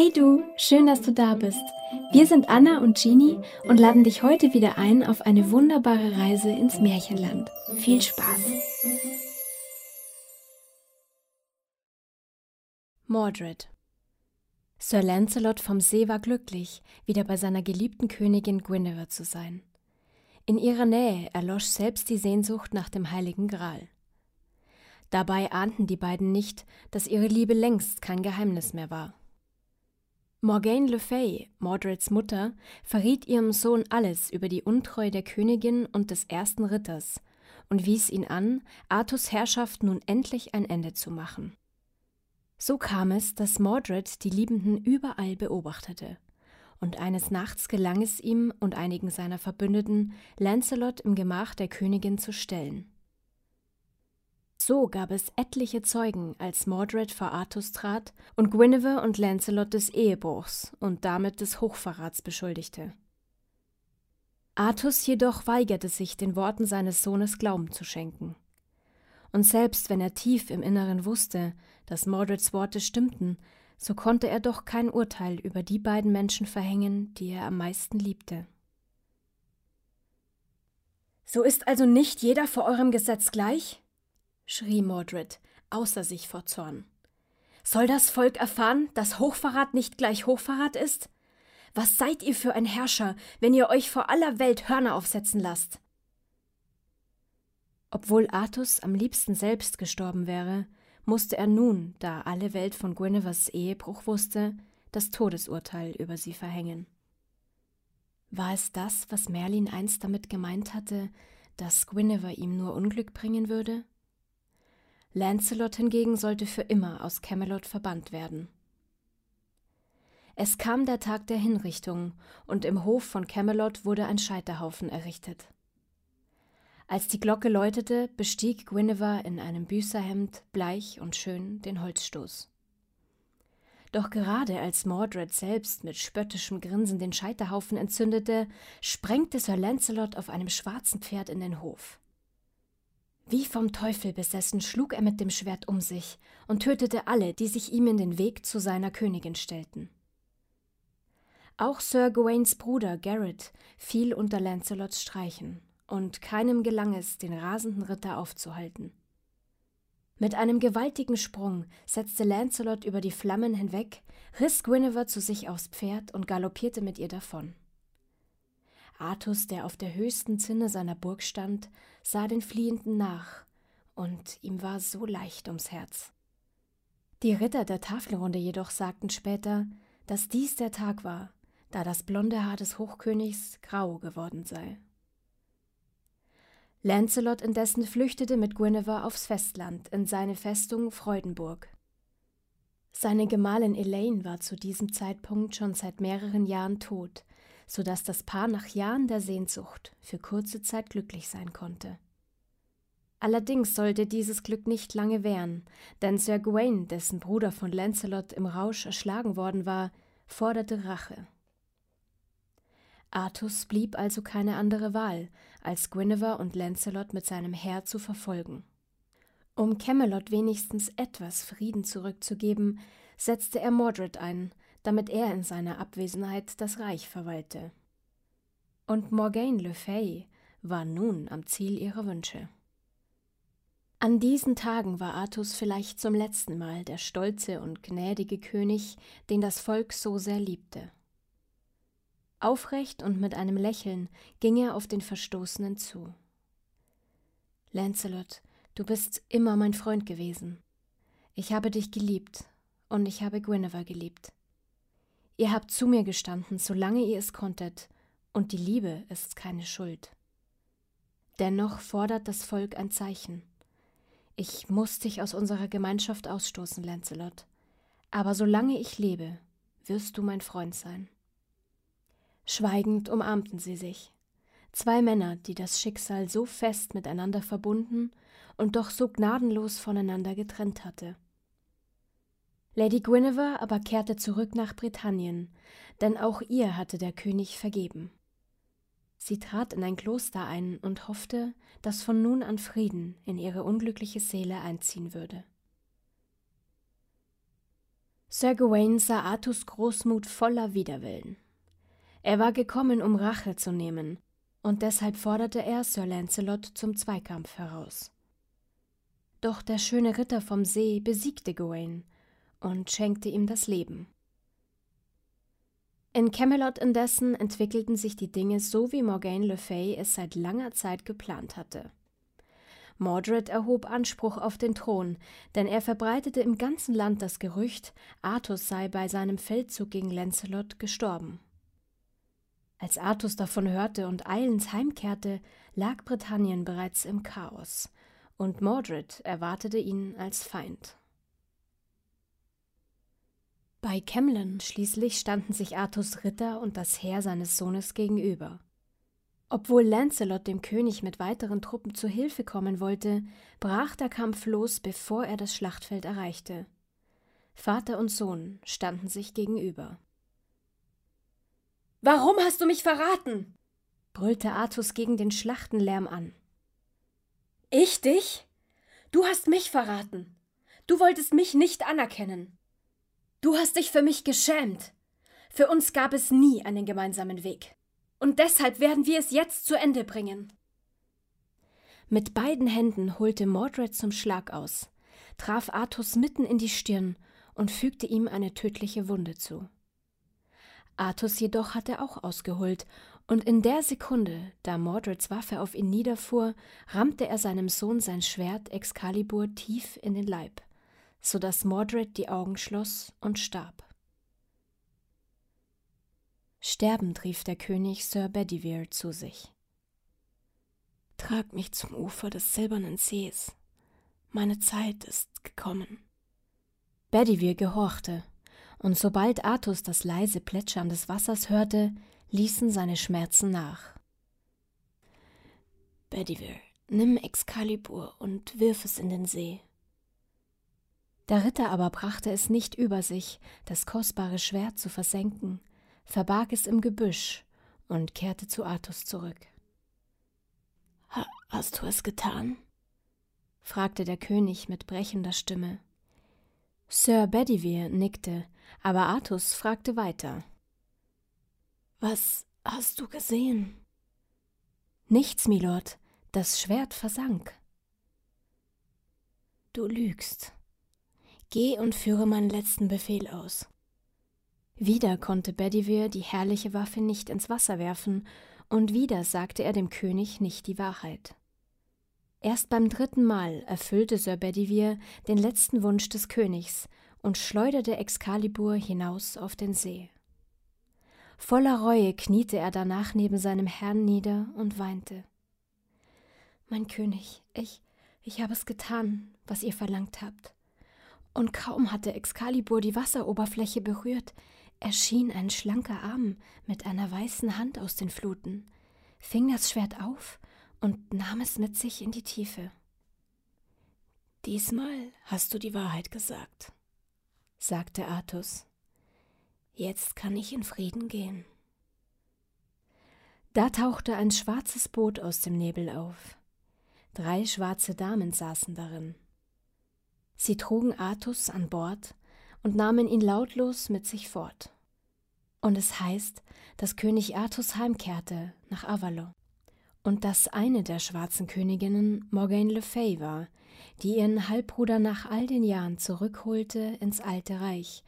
Hey du, schön, dass du da bist. Wir sind Anna und Jeannie und laden dich heute wieder ein auf eine wunderbare Reise ins Märchenland. Viel Spaß! Mordred Sir Lancelot vom See war glücklich, wieder bei seiner geliebten Königin Guinevere zu sein. In ihrer Nähe erlosch selbst die Sehnsucht nach dem heiligen Gral. Dabei ahnten die beiden nicht, dass ihre Liebe längst kein Geheimnis mehr war. Morgane Le Fay, Mordreds Mutter, verriet ihrem Sohn alles über die Untreue der Königin und des ersten Ritters und wies ihn an, Artus Herrschaft nun endlich ein Ende zu machen. So kam es, dass Mordred die Liebenden überall beobachtete, und eines Nachts gelang es ihm und einigen seiner Verbündeten, Lancelot im Gemach der Königin zu stellen. So gab es etliche Zeugen, als Mordred vor Artus trat und Guinevere und Lancelot des Ehebruchs und damit des Hochverrats beschuldigte. Artus jedoch weigerte sich, den Worten seines Sohnes Glauben zu schenken. Und selbst wenn er tief im Inneren wusste, dass Mordreds Worte stimmten, so konnte er doch kein Urteil über die beiden Menschen verhängen, die er am meisten liebte. So ist also nicht jeder vor eurem Gesetz gleich? Schrie Mordred, außer sich vor Zorn. Soll das Volk erfahren, dass Hochverrat nicht gleich Hochverrat ist? Was seid ihr für ein Herrscher, wenn ihr euch vor aller Welt Hörner aufsetzen lasst? Obwohl Artus am liebsten selbst gestorben wäre, musste er nun, da alle Welt von Guinevers Ehebruch wusste, das Todesurteil über sie verhängen. War es das, was Merlin einst damit gemeint hatte, dass Guinevere ihm nur Unglück bringen würde? Lancelot hingegen sollte für immer aus Camelot verbannt werden. Es kam der Tag der Hinrichtung, und im Hof von Camelot wurde ein Scheiterhaufen errichtet. Als die Glocke läutete, bestieg Guinevere in einem Büßerhemd, bleich und schön, den Holzstoß. Doch gerade als Mordred selbst mit spöttischem Grinsen den Scheiterhaufen entzündete, sprengte Sir Lancelot auf einem schwarzen Pferd in den Hof. Wie vom Teufel besessen schlug er mit dem Schwert um sich und tötete alle, die sich ihm in den Weg zu seiner Königin stellten. Auch Sir Gawains Bruder Garrett fiel unter Lancelots Streichen, und keinem gelang es, den rasenden Ritter aufzuhalten. Mit einem gewaltigen Sprung setzte Lancelot über die Flammen hinweg, riss Guinevere zu sich aufs Pferd und galoppierte mit ihr davon. Artus, der auf der höchsten Zinne seiner Burg stand, sah den Fliehenden nach, und ihm war so leicht ums Herz. Die Ritter der Tafelrunde jedoch sagten später, dass dies der Tag war, da das blonde Haar des Hochkönigs grau geworden sei. Lancelot indessen flüchtete mit Guinevere aufs Festland in seine Festung Freudenburg. Seine Gemahlin Elaine war zu diesem Zeitpunkt schon seit mehreren Jahren tot, so dass das Paar nach Jahren der Sehnsucht für kurze Zeit glücklich sein konnte. Allerdings sollte dieses Glück nicht lange währen, denn Sir Gawain, dessen Bruder von Lancelot im Rausch erschlagen worden war, forderte Rache. Artus blieb also keine andere Wahl, als Guinevere und Lancelot mit seinem Heer zu verfolgen. Um Camelot wenigstens etwas Frieden zurückzugeben, setzte er Mordred ein, damit er in seiner Abwesenheit das Reich verwalte. Und Morgane Le Fay war nun am Ziel ihrer Wünsche. An diesen Tagen war Artus vielleicht zum letzten Mal der stolze und gnädige König, den das Volk so sehr liebte. Aufrecht und mit einem Lächeln ging er auf den Verstoßenen zu. Lancelot, du bist immer mein Freund gewesen. Ich habe dich geliebt und ich habe Guinevere geliebt. Ihr habt zu mir gestanden, solange ihr es konntet, und die Liebe ist keine Schuld. Dennoch fordert das Volk ein Zeichen. Ich muss dich aus unserer Gemeinschaft ausstoßen, Lancelot. Aber solange ich lebe, wirst du mein Freund sein. Schweigend umarmten sie sich. Zwei Männer, die das Schicksal so fest miteinander verbunden und doch so gnadenlos voneinander getrennt hatte. Lady Guinevere aber kehrte zurück nach Britannien, denn auch ihr hatte der König vergeben. Sie trat in ein Kloster ein und hoffte, dass von nun an Frieden in ihre unglückliche Seele einziehen würde. Sir Gawain sah Artus Großmut voller Widerwillen. Er war gekommen, um Rache zu nehmen, und deshalb forderte er Sir Lancelot zum Zweikampf heraus. Doch der schöne Ritter vom See besiegte Gawain und schenkte ihm das Leben. In Camelot indessen entwickelten sich die Dinge so, wie Morgaine Le Fay es seit langer Zeit geplant hatte. Mordred erhob Anspruch auf den Thron, denn er verbreitete im ganzen Land das Gerücht, Artus sei bei seinem Feldzug gegen Lancelot gestorben. Als Artus davon hörte und eilends heimkehrte, lag Britannien bereits im Chaos, und Mordred erwartete ihn als Feind. Bei Camlin schließlich standen sich Artus Ritter und das Heer seines Sohnes gegenüber. Obwohl Lancelot dem König mit weiteren Truppen zu Hilfe kommen wollte, brach der Kampf los, bevor er das Schlachtfeld erreichte. Vater und Sohn standen sich gegenüber. Warum hast du mich verraten? brüllte Artus gegen den Schlachtenlärm an. Ich dich? Du hast mich verraten. Du wolltest mich nicht anerkennen. Du hast dich für mich geschämt. Für uns gab es nie einen gemeinsamen Weg. Und deshalb werden wir es jetzt zu Ende bringen. Mit beiden Händen holte Mordred zum Schlag aus, traf Artus mitten in die Stirn und fügte ihm eine tödliche Wunde zu. Artus jedoch hatte auch ausgeholt, und in der Sekunde, da Mordreds Waffe auf ihn niederfuhr, rammte er seinem Sohn sein Schwert Excalibur tief in den Leib, so dass Mordred die Augen schloss und starb. Sterbend rief der König Sir Bedivere zu sich. Trag mich zum Ufer des silbernen Sees. Meine Zeit ist gekommen. Bedivere gehorchte, und sobald Artus das leise Plätschern des Wassers hörte, ließen seine Schmerzen nach. Bedivere, nimm Excalibur und wirf es in den See. Der Ritter aber brachte es nicht über sich, das kostbare Schwert zu versenken, verbarg es im Gebüsch und kehrte zu Artus zurück. Ha hast du es getan? fragte der König mit brechender Stimme. Sir Bedivere nickte, aber Artus fragte weiter. Was hast du gesehen? Nichts, Milord, das Schwert versank. Du lügst. Geh und führe meinen letzten Befehl aus. Wieder konnte Bedivere die herrliche Waffe nicht ins Wasser werfen, und wieder sagte er dem König nicht die Wahrheit. Erst beim dritten Mal erfüllte Sir Bedivere den letzten Wunsch des Königs und schleuderte Excalibur hinaus auf den See. Voller Reue kniete er danach neben seinem Herrn nieder und weinte. Mein König, ich, ich habe es getan, was ihr verlangt habt. Und kaum hatte Excalibur die Wasseroberfläche berührt, erschien ein schlanker Arm mit einer weißen Hand aus den Fluten, fing das Schwert auf und nahm es mit sich in die Tiefe. Diesmal hast du die Wahrheit gesagt, sagte Artus. Jetzt kann ich in Frieden gehen. Da tauchte ein schwarzes Boot aus dem Nebel auf. Drei schwarze Damen saßen darin. Sie trugen Artus an Bord und nahmen ihn lautlos mit sich fort. Und es heißt, dass König Artus heimkehrte nach Avalon und dass eine der schwarzen Königinnen Morgaine Le Fay war, die ihren Halbbruder nach all den Jahren zurückholte ins alte Reich,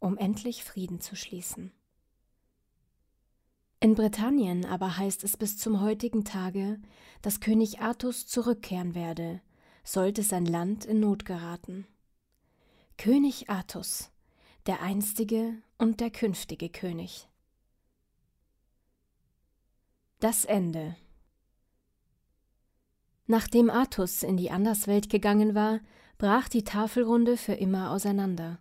um endlich Frieden zu schließen. In Britannien aber heißt es bis zum heutigen Tage, dass König Artus zurückkehren werde, sollte sein Land in Not geraten. König Artus, der einstige und der künftige König. Das Ende Nachdem Artus in die Anderswelt gegangen war, brach die Tafelrunde für immer auseinander.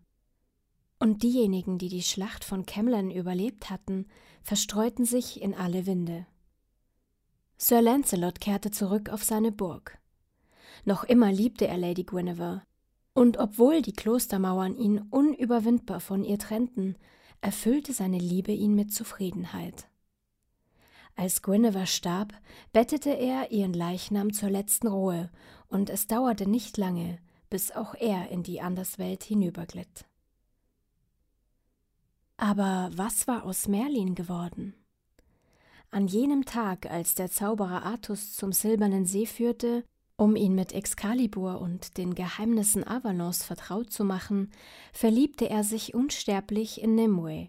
Und diejenigen, die die Schlacht von Camlan überlebt hatten, verstreuten sich in alle Winde. Sir Lancelot kehrte zurück auf seine Burg. Noch immer liebte er Lady Guinevere, und obwohl die Klostermauern ihn unüberwindbar von ihr trennten, erfüllte seine Liebe ihn mit Zufriedenheit. Als Guinevere starb, bettete er ihren Leichnam zur letzten Ruhe, und es dauerte nicht lange, bis auch er in die Anderswelt hinüberglitt. Aber was war aus Merlin geworden? An jenem Tag, als der Zauberer Artus zum silbernen See führte, um ihn mit Excalibur und den Geheimnissen Avalons vertraut zu machen, verliebte er sich unsterblich in Nimue,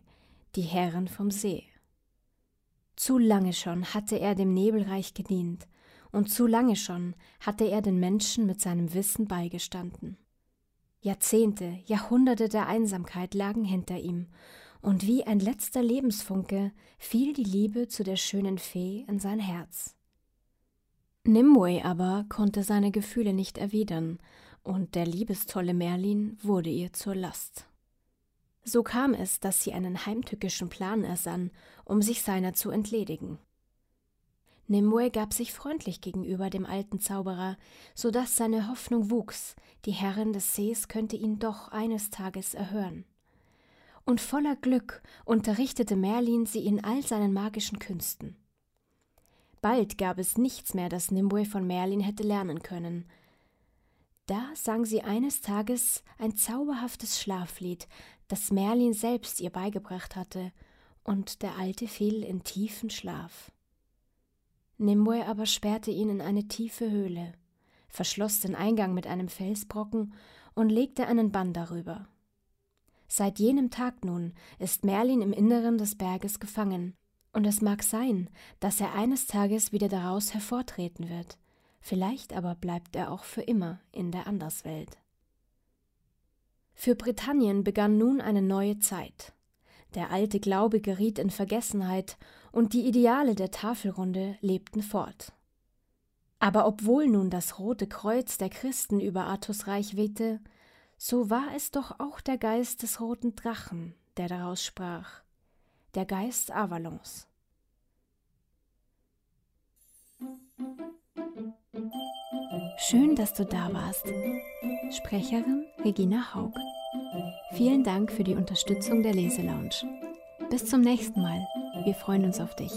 die Herrin vom See. Zu lange schon hatte er dem Nebelreich gedient, und zu lange schon hatte er den Menschen mit seinem Wissen beigestanden. Jahrzehnte, Jahrhunderte der Einsamkeit lagen hinter ihm, und wie ein letzter Lebensfunke fiel die Liebe zu der schönen Fee in sein Herz. Nimue aber konnte seine Gefühle nicht erwidern, und der liebestolle Merlin wurde ihr zur Last. So kam es, dass sie einen heimtückischen Plan ersann, um sich seiner zu entledigen. Nimue gab sich freundlich gegenüber dem alten Zauberer, so dass seine Hoffnung wuchs, die Herrin des Sees könnte ihn doch eines Tages erhören und voller Glück unterrichtete Merlin sie in all seinen magischen Künsten. Bald gab es nichts mehr, das Nimue von Merlin hätte lernen können. Da sang sie eines Tages ein zauberhaftes Schlaflied, das Merlin selbst ihr beigebracht hatte, und der Alte fiel in tiefen Schlaf. Nimue aber sperrte ihn in eine tiefe Höhle, verschloss den Eingang mit einem Felsbrocken und legte einen Bann darüber. Seit jenem Tag nun ist Merlin im Inneren des Berges gefangen, und es mag sein, dass er eines Tages wieder daraus hervortreten wird, vielleicht aber bleibt er auch für immer in der Anderswelt. Für Britannien begann nun eine neue Zeit. Der alte Glaube geriet in Vergessenheit, und die Ideale der Tafelrunde lebten fort. Aber obwohl nun das rote Kreuz der Christen über Artus Reich wehte, so war es doch auch der Geist des roten Drachen, der daraus sprach, der Geist Avalons. Schön, dass du da warst. Sprecherin Regina Haug. Vielen Dank für die Unterstützung der Leselounge. Bis zum nächsten Mal. Wir freuen uns auf dich.